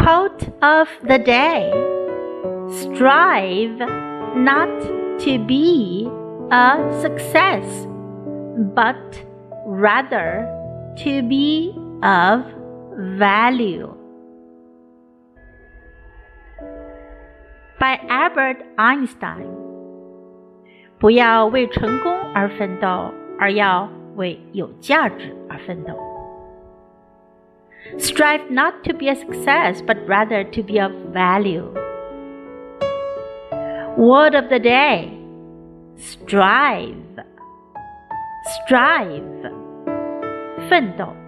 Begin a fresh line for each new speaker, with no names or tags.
Quote of the day Strive not to be a success, but rather to be of value. By Albert Einstein. 不要为成功而奋斗，而要为有价值而奋斗。 Strive not to be a success, but rather to be of value. Word of the day strive, strive, 奋斗。